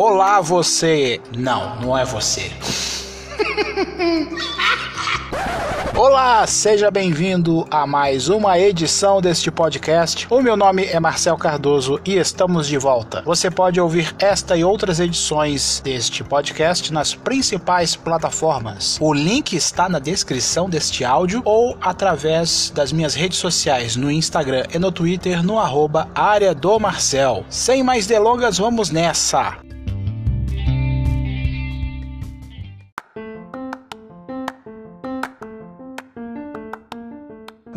Olá, você. Não, não é você. Olá, seja bem-vindo a mais uma edição deste podcast. O meu nome é Marcel Cardoso e estamos de volta. Você pode ouvir esta e outras edições deste podcast nas principais plataformas. O link está na descrição deste áudio ou através das minhas redes sociais no Instagram e no Twitter no arroba área do Marcel. Sem mais delongas, vamos nessa!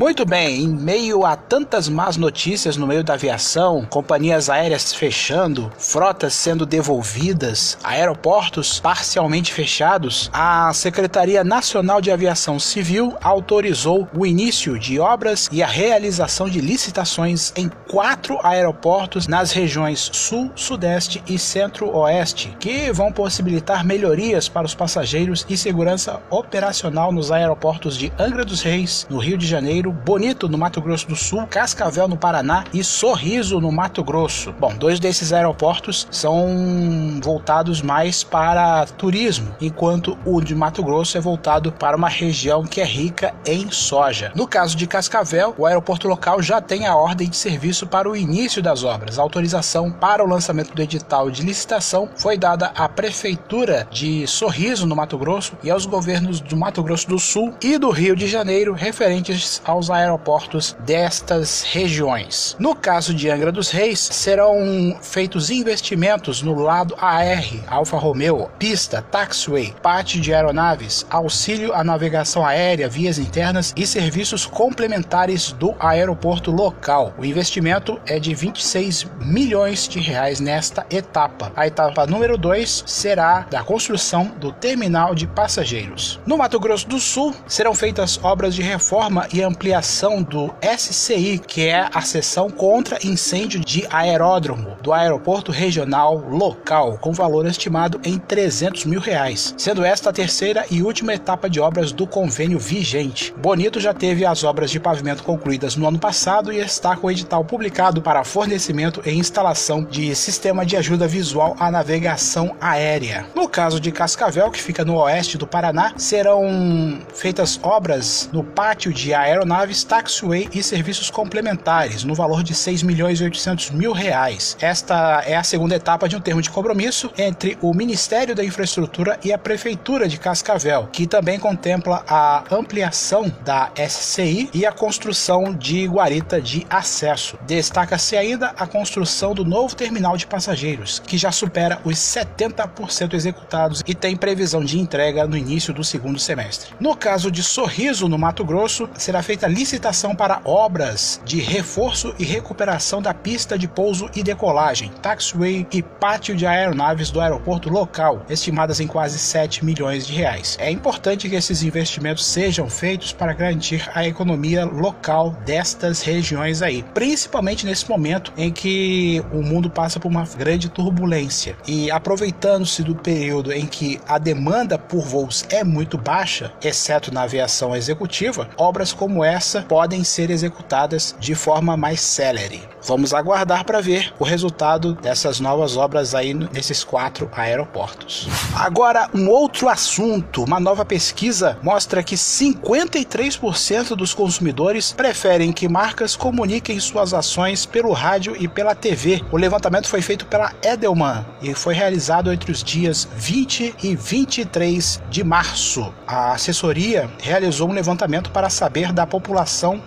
Muito bem, em meio a tantas más notícias no meio da aviação, companhias aéreas fechando, frotas sendo devolvidas, aeroportos parcialmente fechados, a Secretaria Nacional de Aviação Civil autorizou o início de obras e a realização de licitações em quatro aeroportos nas regiões Sul, Sudeste e Centro-Oeste, que vão possibilitar melhorias para os passageiros e segurança operacional nos aeroportos de Angra dos Reis, no Rio de Janeiro, Bonito, no Mato Grosso do Sul, Cascavel, no Paraná e Sorriso, no Mato Grosso. Bom, dois desses aeroportos são voltados mais para turismo, enquanto o de Mato Grosso é voltado para uma região que é rica em soja. No caso de Cascavel, o aeroporto local já tem a ordem de serviço para o início das obras. A autorização para o lançamento do edital de licitação foi dada à Prefeitura de Sorriso, no Mato Grosso, e aos governos do Mato Grosso do Sul e do Rio de Janeiro, referentes ao aos aeroportos destas regiões. No caso de Angra dos Reis, serão feitos investimentos no lado AR, Alfa Romeo, pista, taxiway, pátio de aeronaves, auxílio à navegação aérea, vias internas e serviços complementares do aeroporto local. O investimento é de 26 milhões de reais nesta etapa. A etapa número 2 será da construção do terminal de passageiros. No Mato Grosso do Sul, serão feitas obras de reforma e ampliação ampliação do SCI, que é a seção contra incêndio de aeródromo do aeroporto regional local, com valor estimado em 300 mil reais, sendo esta a terceira e última etapa de obras do convênio vigente. Bonito já teve as obras de pavimento concluídas no ano passado e está com o edital publicado para fornecimento e instalação de sistema de ajuda visual à navegação aérea. No caso de Cascavel, que fica no oeste do Paraná, serão feitas obras no pátio de aeronaves aeronaves, taxiway e serviços complementares, no valor de 6 milhões e 800 mil reais. Esta é a segunda etapa de um termo de compromisso entre o Ministério da Infraestrutura e a Prefeitura de Cascavel, que também contempla a ampliação da SCI e a construção de guarita de acesso. Destaca-se ainda a construção do novo terminal de passageiros, que já supera os 70% executados e tem previsão de entrega no início do segundo semestre. No caso de Sorriso, no Mato Grosso, será feita licitação para obras de reforço e recuperação da pista de pouso e decolagem, taxiway e pátio de aeronaves do aeroporto local, estimadas em quase 7 milhões de reais. É importante que esses investimentos sejam feitos para garantir a economia local destas regiões aí, principalmente nesse momento em que o mundo passa por uma grande turbulência. E aproveitando-se do período em que a demanda por voos é muito baixa, exceto na aviação executiva, obras como essa podem ser executadas de forma mais célere. Vamos aguardar para ver o resultado dessas novas obras aí nesses quatro aeroportos. Agora, um outro assunto: uma nova pesquisa mostra que 53% dos consumidores preferem que marcas comuniquem suas ações pelo rádio e pela TV. O levantamento foi feito pela Edelman e foi realizado entre os dias 20 e 23 de março. A assessoria realizou um levantamento para saber da população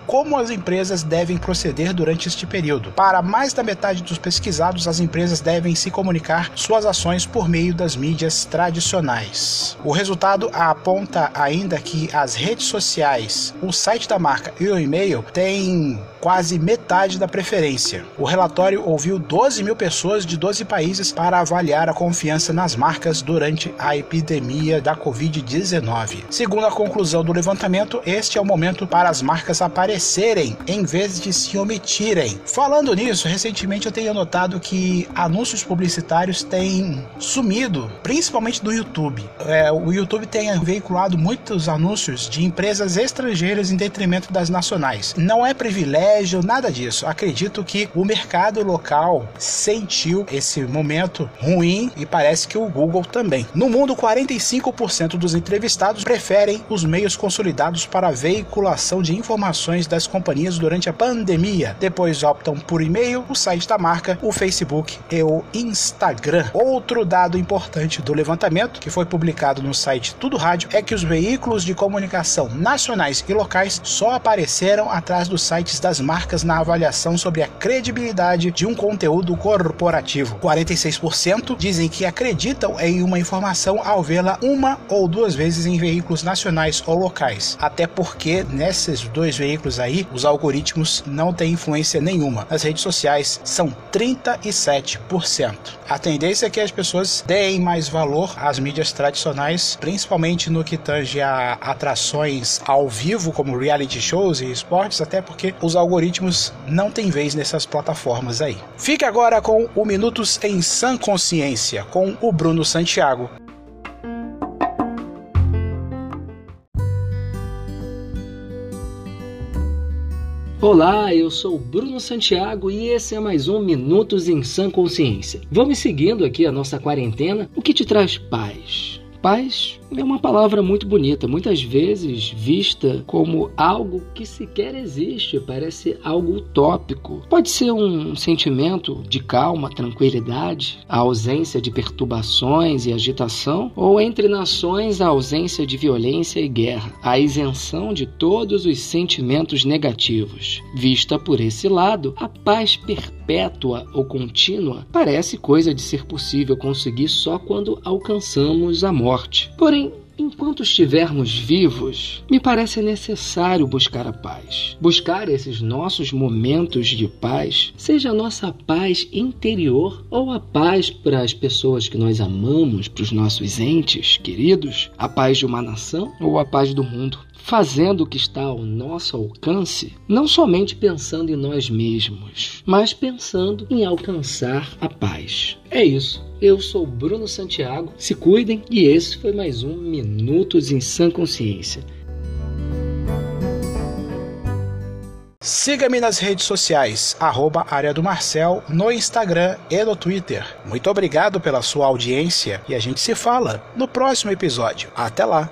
como as empresas devem proceder durante este período. Para mais da metade dos pesquisados, as empresas devem se comunicar suas ações por meio das mídias tradicionais. O resultado aponta ainda que as redes sociais, o site da marca e o e-mail têm quase metade da preferência. O relatório ouviu 12 mil pessoas de 12 países para avaliar a confiança nas marcas durante a epidemia da Covid-19. Segundo a conclusão do levantamento, este é o momento para as marcas aparecerem em vez de se omitirem. Falando nisso, recentemente eu tenho notado que anúncios publicitários têm sumido, principalmente do YouTube. É, o YouTube tem veiculado muitos anúncios de empresas estrangeiras em detrimento das nacionais. Não é privilégio, nada disso. Acredito que o mercado local sentiu esse momento ruim e parece que o Google também. No mundo, 45% dos entrevistados preferem os meios consolidados para a veiculação de informações das companhias durante a pandemia. Depois optam por e-mail, o site da marca, o Facebook e o Instagram. Outro dado importante do levantamento, que foi publicado no site Tudo Rádio, é que os veículos de comunicação nacionais e locais só apareceram atrás dos sites das marcas na avaliação sobre a credibilidade de um conteúdo corporativo. 46% dizem que acreditam em uma informação ao vê-la uma ou duas vezes em veículos nacionais ou locais. Até porque nesses dois veículos aí, os algoritmos não têm influência nenhuma. Nas redes sociais são 37%. A tendência é que as pessoas deem mais valor às mídias tradicionais, principalmente no que tange a atrações ao vivo, como reality shows e esportes, até porque os não têm vez nessas plataformas aí. Fique agora com o Minutos em Sã Consciência, com o Bruno Santiago. Olá, eu sou Bruno Santiago e esse é mais um Minutos em Sã Consciência. Vamos seguindo aqui a nossa quarentena, o que te traz paz? Paz é uma palavra muito bonita, muitas vezes vista como algo que sequer existe, parece algo utópico. Pode ser um sentimento de calma, tranquilidade, a ausência de perturbações e agitação, ou entre nações a ausência de violência e guerra, a isenção de todos os sentimentos negativos. Vista por esse lado, a paz perpétua ou contínua parece coisa de ser possível conseguir só quando alcançamos a morte. Porém, Enquanto estivermos vivos, me parece necessário buscar a paz. Buscar esses nossos momentos de paz, seja a nossa paz interior ou a paz para as pessoas que nós amamos, para os nossos entes queridos, a paz de uma nação ou a paz do mundo fazendo o que está ao nosso alcance, não somente pensando em nós mesmos, mas pensando em alcançar a paz. É isso. Eu sou Bruno Santiago. Se cuidem e esse foi mais um Minutos em Sã Consciência. Siga-me nas redes sociais, arroba Área do Marcel, no Instagram e no Twitter. Muito obrigado pela sua audiência e a gente se fala no próximo episódio. Até lá!